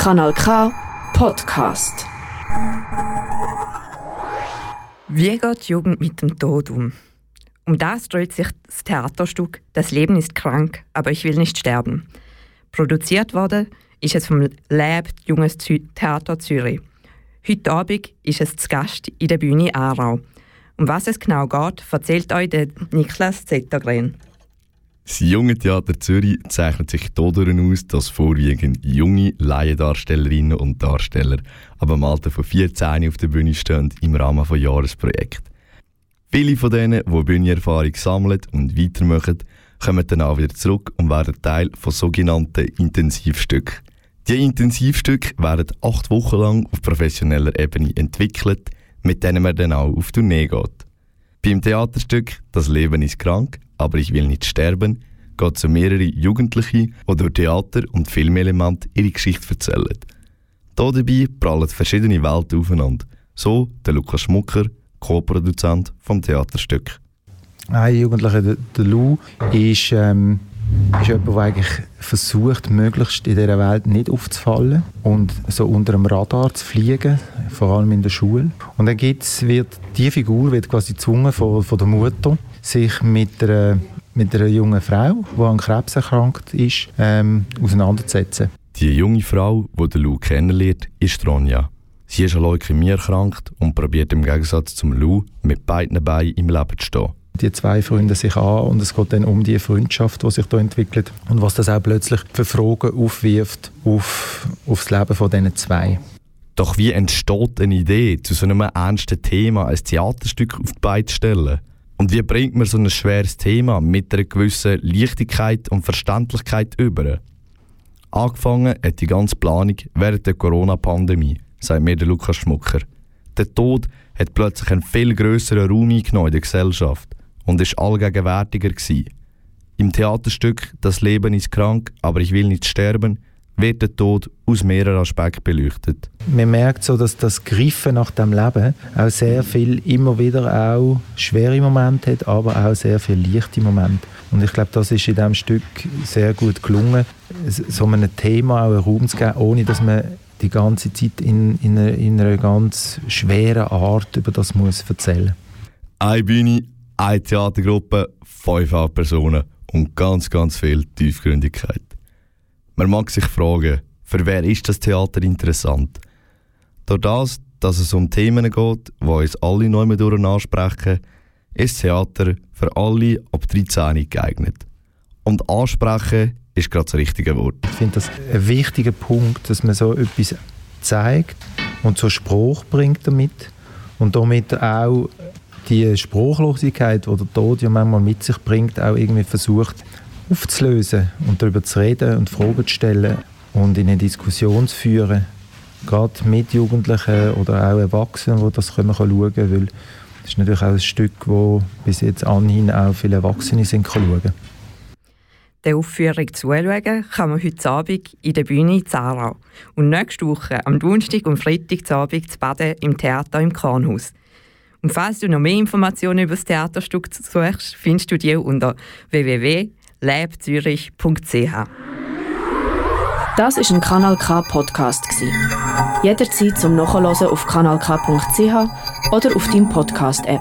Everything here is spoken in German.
Kanal K Podcast. Wie geht die Jugend mit dem Tod um? Um das dreht sich das Theaterstück Das Leben ist krank, aber ich will nicht sterben. Produziert worden ist es vom Lab Junges Theater Zürich. Heute Abend ist es zu Gast in der Bühne Aarau. Um was es genau geht, erzählt euch der Niklas Zettergren. Das junge Theater Zürich zeichnet sich dadurch aus, dass vorwiegend junge Laiendarstellerinnen und Darsteller ab dem Alter von 14 auf der Bühne stehen im Rahmen von Jahresprojekten. Viele von denen, die Bühnenerfahrung sammeln und weitermachen, kommen dann auch wieder zurück und werden Teil von sogenannten Intensivstücken. Die Intensivstücke werden acht Wochen lang auf professioneller Ebene entwickelt, mit denen man dann auch auf Tournee geht. Beim Theaterstück Das Leben ist krank, aber ich will nicht sterben geht es um mehrere Jugendliche, die durch Theater und Filmelemente ihre Geschichte erzählen. Hier dabei prallen verschiedene Welten aufeinander. So der Lukas Schmucker, Co-Produzent vom Theaterstück. Ein Jugendlicher, der, der Lou, ist, ähm, ist jemand, der eigentlich versucht, möglichst in dieser Welt nicht aufzufallen und so unter dem Radar zu fliegen, vor allem in der Schule. Und dann gibt's, wird die Figur wird quasi gezwungen von, von der Mutter, sich mit einer, mit einer jungen Frau, die an Krebs erkrankt ist, ähm, auseinanderzusetzen. Die junge Frau, die der Lou kennenlernt, ist Ronja. Sie ist an Leukämie erkrankt und probiert im Gegensatz zum Lou mit beiden Beinen im Leben zu stehen. Die zwei freuen sich an und es geht dann um die Freundschaft, die sich da entwickelt und was das auch plötzlich für Fragen aufwirft auf, auf das Leben von diesen zwei. Doch wie entsteht eine Idee, zu so einem ernsten Thema ein Theaterstück auf die Beine zu stellen? Und wie bringt man so ein schweres Thema mit einer gewissen Leichtigkeit und Verständlichkeit über? Angefangen hat die ganze Planung während der Corona-Pandemie, sagt mir der Lukas Schmucker. Der Tod hat plötzlich einen viel grösseren Raum eingenommen in der Gesellschaft und ist allgegenwärtiger gewesen. Im Theaterstück Das Leben ist krank, aber ich will nicht sterben wird der Tod aus mehreren Aspekten beleuchtet. Man merkt so, dass das Griffen nach dem Leben auch sehr viel immer wieder auch schwere Momente hat, aber auch sehr viel leichte Momente. Und ich glaube, das ist in diesem Stück sehr gut gelungen, so einem Thema auch einen Raum zu geben, ohne dass man die ganze Zeit in, in, einer, in einer ganz schweren Art über das muss erzählen. Eine Bühne, eine Theatergruppe, fünf Personen und ganz, ganz viel Tiefgründigkeit. Man mag sich fragen, für wer ist das Theater interessant? Durch das, dass es um Themen geht, die uns alle neu mit ansprechen, ist Theater für alle ab 13 geeignet. Und ansprechen ist gerade das richtige Wort. Ich finde das ein wichtiger Punkt, dass man so etwas zeigt und so Spruch bringt damit und damit auch die Spruchlosigkeit, die der Tod ja manchmal mit sich bringt, auch irgendwie versucht aufzulösen und darüber zu reden und Fragen zu stellen und in eine Diskussion zu führen, gerade mit Jugendlichen oder auch Erwachsenen, die das können schauen können, weil das ist natürlich auch ein Stück, wo bis jetzt anhin auch viele Erwachsene sind schauen. Der Aufführung zuschauen kann man heute Abend in der Bühne in Zarau und nächste Woche am Donnerstag und Freitag Abend zu Baden im Theater im Kornhaus. Und falls du noch mehr Informationen über das Theaterstück suchst, findest du die unter www labzürich.ch. Das ist ein Kanal K Podcast Jederzeit zum Nachhören auf kanalk.ch oder auf deinem Podcast App.